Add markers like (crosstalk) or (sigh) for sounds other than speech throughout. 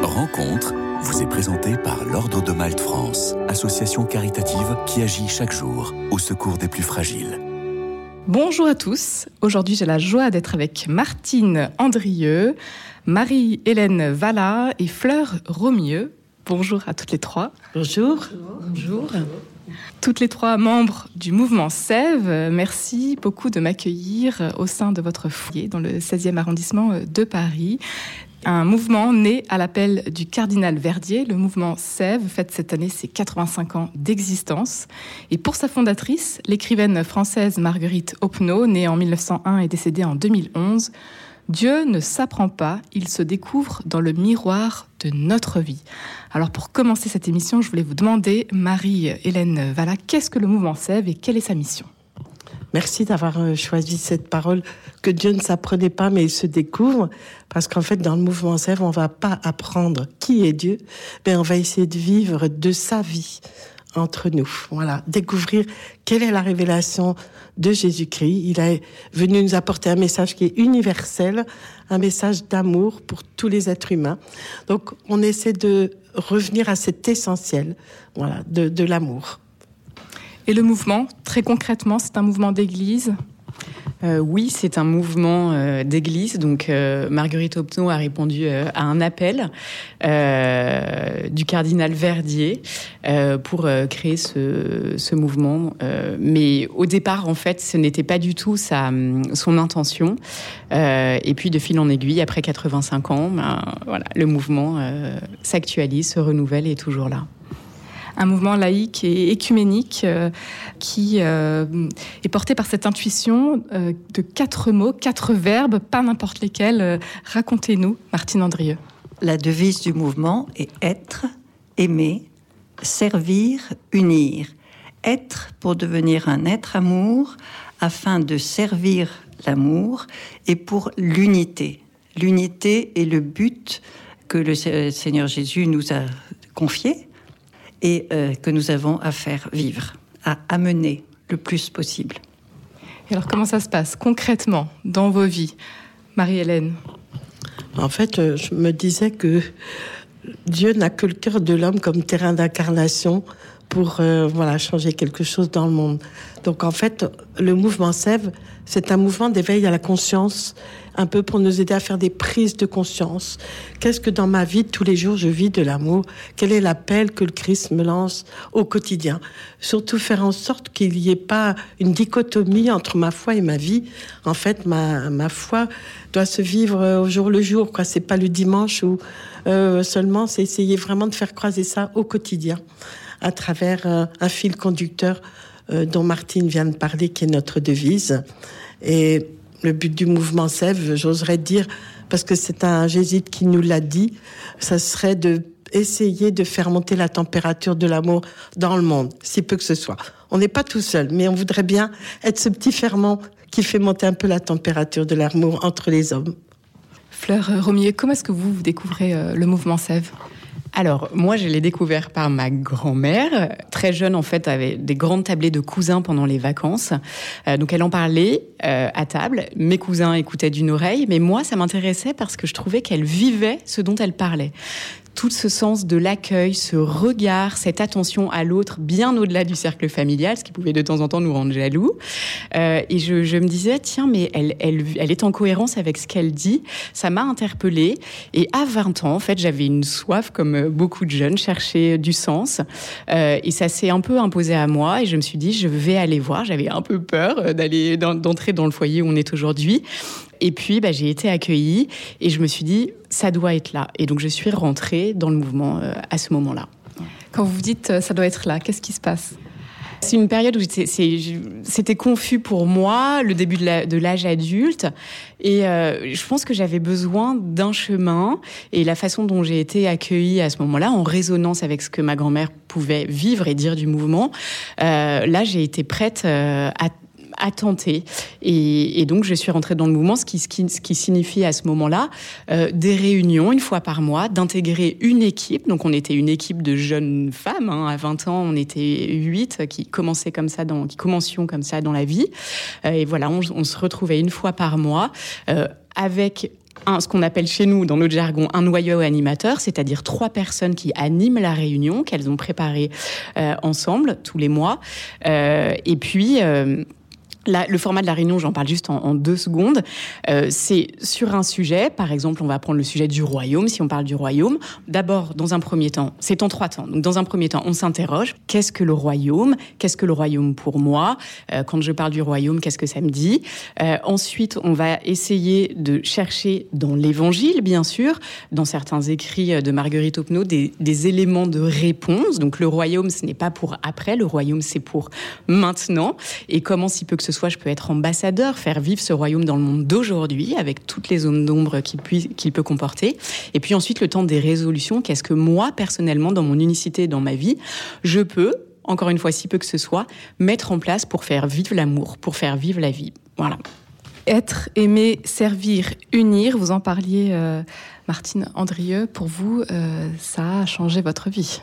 Rencontre vous est présentée par l'Ordre de Malte France, association caritative qui agit chaque jour au secours des plus fragiles. Bonjour à tous. Aujourd'hui, j'ai la joie d'être avec Martine Andrieux, Marie-Hélène Valla et Fleur Romieux. Bonjour à toutes les trois. Bonjour. Bonjour. Toutes les trois membres du mouvement Sève, merci beaucoup de m'accueillir au sein de votre foyer dans le 16e arrondissement de Paris un mouvement né à l'appel du cardinal Verdier. Le mouvement Sève fête cette année ses 85 ans d'existence. Et pour sa fondatrice, l'écrivaine française Marguerite Opnaud, née en 1901 et décédée en 2011, Dieu ne s'apprend pas, il se découvre dans le miroir de notre vie. Alors pour commencer cette émission, je voulais vous demander, Marie-Hélène Valla, qu'est-ce que le mouvement Sève et quelle est sa mission? Merci d'avoir euh, choisi cette parole que Dieu ne s'apprenait pas, mais il se découvre. Parce qu'en fait, dans le mouvement Sève, on va pas apprendre qui est Dieu, mais on va essayer de vivre de sa vie entre nous. Voilà, découvrir quelle est la révélation de Jésus-Christ. Il est venu nous apporter un message qui est universel, un message d'amour pour tous les êtres humains. Donc, on essaie de revenir à cet essentiel, voilà, de l'amour. Et le mouvement, très concrètement, c'est un mouvement d'église euh, oui, c'est un mouvement euh, d'église. Donc, euh, Marguerite Opno a répondu à un appel du cardinal Verdier pour créer ce, mouvement. mais au départ, en fait, ce n'était pas du tout sa, son intention. et puis, de fil en aiguille, après 85 ans, ben, voilà, le mouvement s'actualise, se renouvelle et est toujours là un mouvement laïque et écuménique euh, qui euh, est porté par cette intuition euh, de quatre mots, quatre verbes, pas n'importe lesquels. Racontez-nous, Martine Andrieux. La devise du mouvement est être, aimer, servir, unir. Être pour devenir un être amour afin de servir l'amour et pour l'unité. L'unité est le but que le Seigneur Jésus nous a confié et euh, que nous avons à faire vivre, à amener le plus possible. Et alors comment ça se passe concrètement dans vos vies, Marie-Hélène? En fait, euh, je me disais que Dieu n'a que le cœur de l'homme comme terrain d'incarnation pour euh, voilà changer quelque chose dans le monde. Donc en fait, le mouvement Sève, c'est un mouvement d'éveil à la conscience, un peu pour nous aider à faire des prises de conscience. Qu'est-ce que dans ma vie tous les jours je vis de l'amour? Quel est l'appel que le Christ me lance au quotidien? Surtout faire en sorte qu'il n'y ait pas une dichotomie entre ma foi et ma vie. En fait, ma, ma foi doit se vivre au jour le jour. Quoi, c'est pas le dimanche ou euh, seulement. C'est essayer vraiment de faire croiser ça au quotidien à travers euh, un fil conducteur euh, dont Martine vient de parler, qui est notre devise. Et le but du mouvement Sève, j'oserais dire, parce que c'est un jésuite qui nous l'a dit, ça serait de essayer de faire monter la température de l'amour dans le monde, si peu que ce soit. On n'est pas tout seul, mais on voudrait bien être ce petit ferment qui fait monter un peu la température de l'amour entre les hommes. Fleur Romier, comment est-ce que vous, vous découvrez euh, le mouvement Sève? Alors, moi, je l'ai découvert par ma grand-mère. Très jeune, en fait, avait des grandes tablées de cousins pendant les vacances. Euh, donc, elle en parlait euh, à table. Mes cousins écoutaient d'une oreille, mais moi, ça m'intéressait parce que je trouvais qu'elle vivait ce dont elle parlait tout ce sens de l'accueil, ce regard, cette attention à l'autre, bien au-delà du cercle familial, ce qui pouvait de temps en temps nous rendre jaloux. Euh, et je, me disais, tiens, mais elle, est en cohérence avec ce qu'elle dit. Ça m'a interpellée. Et à 20 ans, en fait, j'avais une soif, comme beaucoup de jeunes, chercher du sens. Euh, et ça s'est un peu imposé à moi. Et je me suis dit, je vais aller voir. J'avais un peu peur d'aller d'entrer dans le foyer où on est aujourd'hui. Et puis, bah, j'ai été accueillie et je me suis dit, ça doit être là. Et donc, je suis rentrée dans le mouvement euh, à ce moment-là. Quand vous dites, euh, ça doit être là, qu'est-ce qui se passe? C'est une période où c'était confus pour moi, le début de l'âge adulte. Et euh, je pense que j'avais besoin d'un chemin. Et la façon dont j'ai été accueillie à ce moment-là, en résonance avec ce que ma grand-mère pouvait vivre et dire du mouvement, là, j'ai été prête à à tenter. Et, donc, je suis rentrée dans le mouvement, ce qui, ce qui, signifie à ce moment-là euh, des réunions une fois par mois, d'intégrer une équipe. Donc, on était une équipe de jeunes femmes. Hein. À 20 ans, on était huit qui commençaient comme ça, dans, qui commencions comme ça dans la vie. Euh, et voilà, on, se retrouvait une fois par mois euh, avec un, ce qu'on appelle chez nous, dans notre jargon, un noyau animateur, c'est-à-dire trois personnes qui animent la réunion, qu'elles ont préparée ensemble tous les mois. Et puis, le format de la réunion, j'en parle juste en, deux secondes, euh, c'est sur un sujet, par exemple, on va prendre le sujet du royaume, si on parle du royaume. D'abord, dans un premier temps, c'est en trois temps. Donc, dans un premier temps, on s'interroge, qu'est-ce que le royaume? Qu'est-ce que le royaume pour moi? Euh, Quand je parle du royaume, qu'est-ce que ça me dit? Euh, Ensuite, on va essayer de chercher dans l'évangile, bien sûr, dans certains écrits de Marguerite des, des éléments de réponse. Donc, le royaume, ce n'est pas pour après, le royaume, c'est pour maintenant. Et comment, si peu que ce soit, je peux être ambassadeur, faire vivre ce royaume dans le monde d'aujourd'hui, avec toutes les zones d'ombre qu'il peut comporter. Et puis ensuite, le temps des résolutions. Qu'est-ce que moi, personnellement, dans mon unicité, dans ma vie, je peux, encore une fois, si peu que ce soit, mettre en place pour faire vivre l'amour, pour faire vivre la vie. Voilà. Être, aimer, servir, unir, vous en parliez, euh, Martine Andrieux. Pour vous, euh, ça a changé votre vie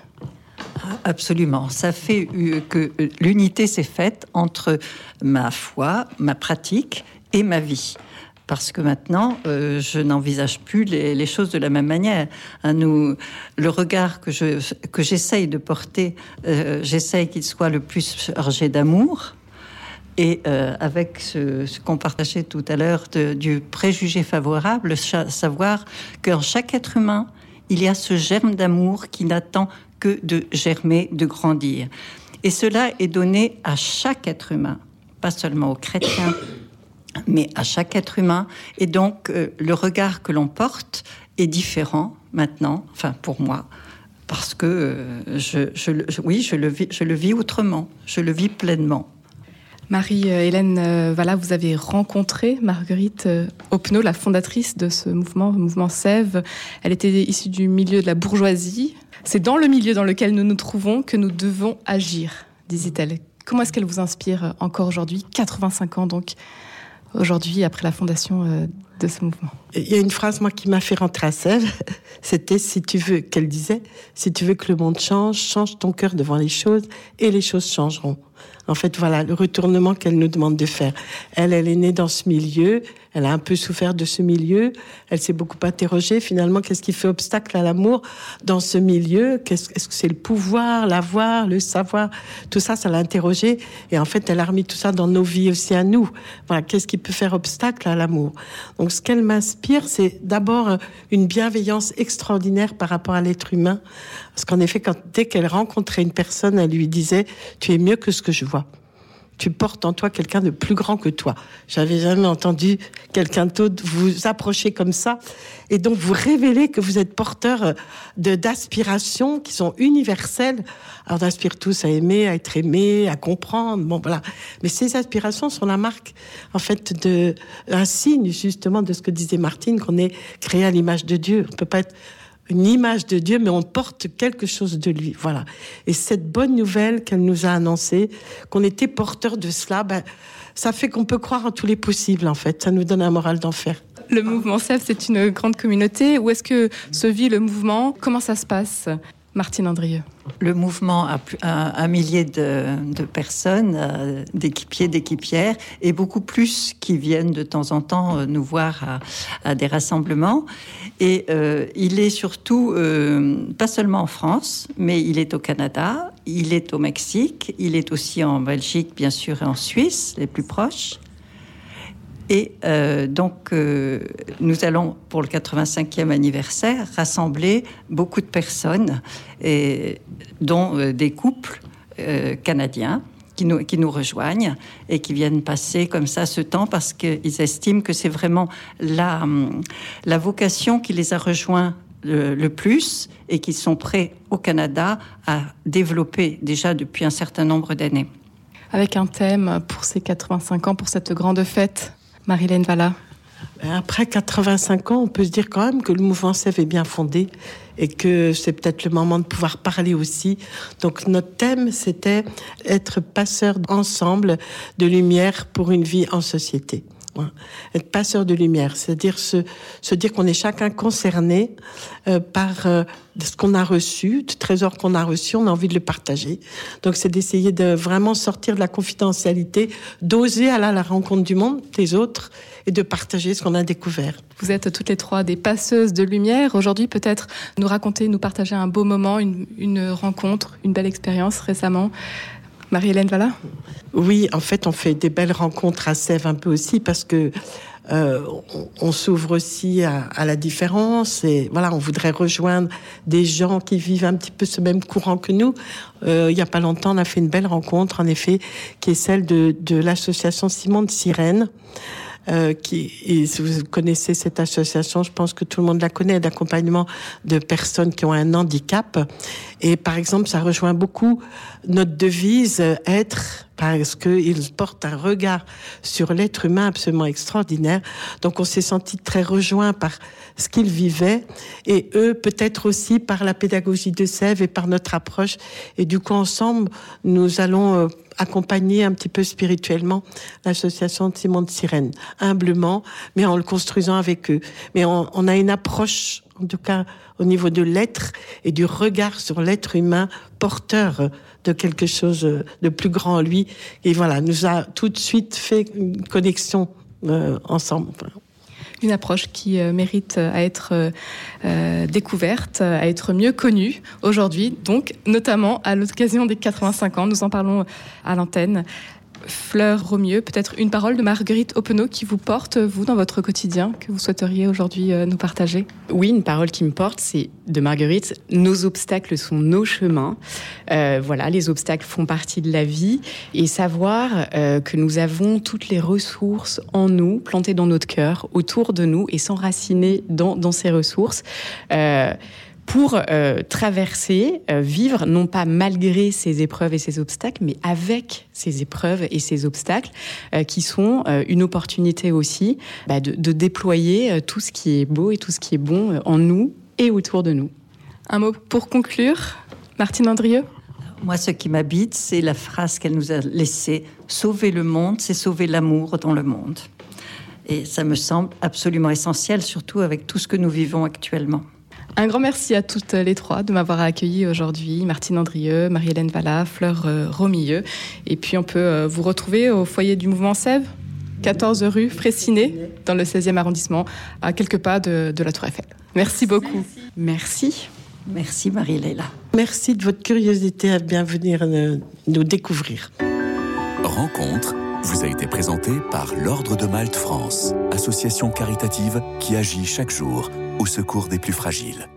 Absolument. Ça fait euh, que euh, l'unité s'est faite entre ma foi, ma pratique et ma vie parce que maintenant, euh, je n'envisage plus les, choses de la même manière. Nous, le regard que je j'essaye de porter, j'essaye qu'il soit le plus chargé d'amour. Et avec ce, qu'on partageait tout à l'heure du préjugé favorable, savoir qu'en chaque être humain, il y a ce germe d'amour qui n'attend que de germer, de grandir. Et cela est donné à chaque être humain, pas seulement aux chrétiens, (coughs) mais à chaque être humain. Et donc, euh, le regard que l'on porte est différent maintenant, enfin pour moi, parce que euh, je, oui, je le, vis, je le vis autrement, je le vis pleinement. Marie-Hélène euh, voilà, vous avez rencontré Marguerite Opno, la fondatrice de ce mouvement, le mouvement Sève. Elle était issue du milieu de la bourgeoisie. C'est dans le milieu dans lequel nous nous trouvons que nous devons agir, disait-elle. Comment est-ce qu'elle vous inspire encore aujourd'hui, 85 ans donc, aujourd'hui, après la fondation euh, de ce mouvement? Il y a une phrase, moi, qui m'a fait rentrer à Sèvres. (laughs) C'était, si tu veux, qu'elle disait, si tu veux que le monde change, change ton cœur devant les choses et les choses changeront. En fait, voilà le retournement qu'elle nous demande de faire. Elle, elle est née dans ce milieu, elle a un peu souffert de ce milieu, elle s'est beaucoup interrogée finalement qu'est-ce qui fait obstacle à l'amour dans ce milieu? Est-ce que c'est le pouvoir, l'avoir, le savoir? Tout ça, ça l'a interrogée et en fait, elle a remis tout ça dans nos vies aussi à nous. Voilà, qu'est-ce qui peut faire obstacle à l'amour? Donc, ce qu'elle m'inspire, c'est d'abord une bienveillance extraordinaire par rapport à l'être humain, parce qu'en effet, quand, dès qu'elle rencontrait une personne, elle lui disait Tu es mieux que ce que je vois. Tu portes en toi quelqu'un de plus grand que toi. J'avais jamais entendu quelqu'un d'autre vous approcher comme ça. Et donc, vous révélez que vous êtes porteur de, d'aspirations qui sont universelles. Alors, on aspire tous à aimer, à être aimé, à comprendre. Bon, voilà. Mais ces aspirations sont la marque, en fait, de, un signe, justement, de ce que disait Martine, qu'on est créé à l'image de Dieu. On peut pas être une image de Dieu, mais on porte quelque chose de lui. Voilà. Et cette bonne nouvelle qu'elle nous a annoncée, qu'on était porteur de cela, ben, ça fait qu'on peut croire en tous les possibles, en fait. Ça nous donne un moral d'enfer. Le mouvement SEF, c'est une grande communauté. Où est-ce que se vit le mouvement? Comment ça se passe? Martine Andrieux. Le mouvement a un, millier de, personnes, euh, d'équipiers, d'équipières, et beaucoup plus qui viennent de temps en temps euh, nous voir à, des rassemblements. Et euh, il est surtout, pas seulement en France, mais il est au Canada, il est au Mexique, il est aussi en Belgique, bien sûr, et en Suisse, les plus proches. Et euh, donc, euh, nous allons, pour le 85e anniversaire, rassembler beaucoup de personnes, dont euh, des couples canadiens qui nous, qui nous rejoignent et qui viennent passer comme ça ce temps parce qu'ils estiment que c'est vraiment la, hum, la vocation qui les a rejoints le, le, plus et qui sont prêts au Canada à développer déjà depuis un certain nombre d'années. Avec un thème pour ces 85 ans, pour cette grande fête Marilène Valla après 85 ans, on peut se dire quand même que le mouvement SEV est bien fondé et que c'est peut-être le moment de pouvoir parler aussi. Donc notre thème, c'était être passeur ensemble de lumière pour une vie en société. Être passeur de lumière, c'est-à-dire se, dire qu'on est chacun concerné euh, par euh, ce qu'on a reçu, du trésor qu'on a reçu, on a envie de le partager. Donc c'est d'essayer de vraiment sortir de la confidentialité, d'oser aller à la rencontre du monde, des autres, et de partager ce qu'on a découvert. Vous êtes toutes les trois des passeuses de lumière. Aujourd'hui, peut-être nous raconter, nous partager un beau moment, une rencontre, une belle expérience récemment. Marie-Hélène Valla Oui, en fait, on fait des belles rencontres à Sèvres un peu aussi parce que euh, on, s'ouvre aussi à, à, la différence et voilà, on voudrait rejoindre des gens qui vivent un petit peu ce même courant que nous. Euh, il n'y a pas longtemps, on a fait une belle rencontre, en effet, qui est celle de, de l'association Simon de Sirène. Euh, qui, si vous connaissez cette association, je pense que tout le monde la connaît, d'accompagnement de personnes qui ont un handicap. Et par exemple, ça rejoint beaucoup notre devise euh, être parce qu'ils portent un regard sur l'être humain absolument extraordinaire. Donc on s'est senti très rejoint par ce qu'ils vivaient et eux peut-être aussi par la pédagogie de Sèvres et par notre approche. Et du coup ensemble, nous allons euh, accompagner un petit peu spirituellement l'association de Simon de Sirène, humblement, mais en le construisant avec eux. Mais on, on a une approche, en tout cas au niveau de l'être et du regard sur l'être humain porteur de quelque chose de plus grand en lui. Et voilà, nous a tout de suite fait une connexion euh, ensemble. Une approche qui euh, mérite à être euh, découverte, à être mieux connue aujourd'hui, donc notamment à l'occasion des 85 ans. Nous en parlons à l'antenne. Fleur Romieux, peut-être une parole de Marguerite Openot qui vous porte, vous, dans votre quotidien, que vous souhaiteriez aujourd'hui euh, nous partager? Oui, une parole qui me porte, c'est de Marguerite. Nos obstacles sont nos chemins. Euh, voilà, les obstacles font partie de la vie. Et savoir euh, que nous avons toutes les ressources en nous, plantées dans notre cœur, autour de nous, et s'enraciner dans, ces ressources. Pour euh, traverser, euh, vivre, non pas malgré ces épreuves et ces obstacles, mais avec ces épreuves et ces obstacles, euh, qui sont euh, une opportunité aussi bah, de, de, déployer euh, tout ce qui est beau et tout ce qui est bon en nous et autour de nous. Un mot pour conclure, Martine Andrieux? Moi, ce qui m'habite, c'est la phrase qu'elle nous a laissée Sauver le monde, c'est sauver l'amour dans le monde. Et ça me semble absolument essentiel, surtout avec tout ce que nous vivons actuellement. Un grand merci à toutes les trois de m'avoir accueilli aujourd'hui. Martine Andrieux, Marie-Hélène Valla, Fleur euh, Romilleux. Et puis on peut euh, vous retrouver au foyer du mouvement Sèvres, 14 rue Fraissinet, dans le 16e arrondissement, à quelques pas de, de la Tour Eiffel. Merci beaucoup. Merci. Merci Marie-Léla. Merci de votre curiosité à bien venir nous découvrir. Rencontre vous a été présentée par l'Ordre de Malte France, association caritative qui agit chaque jour au secours des plus fragiles.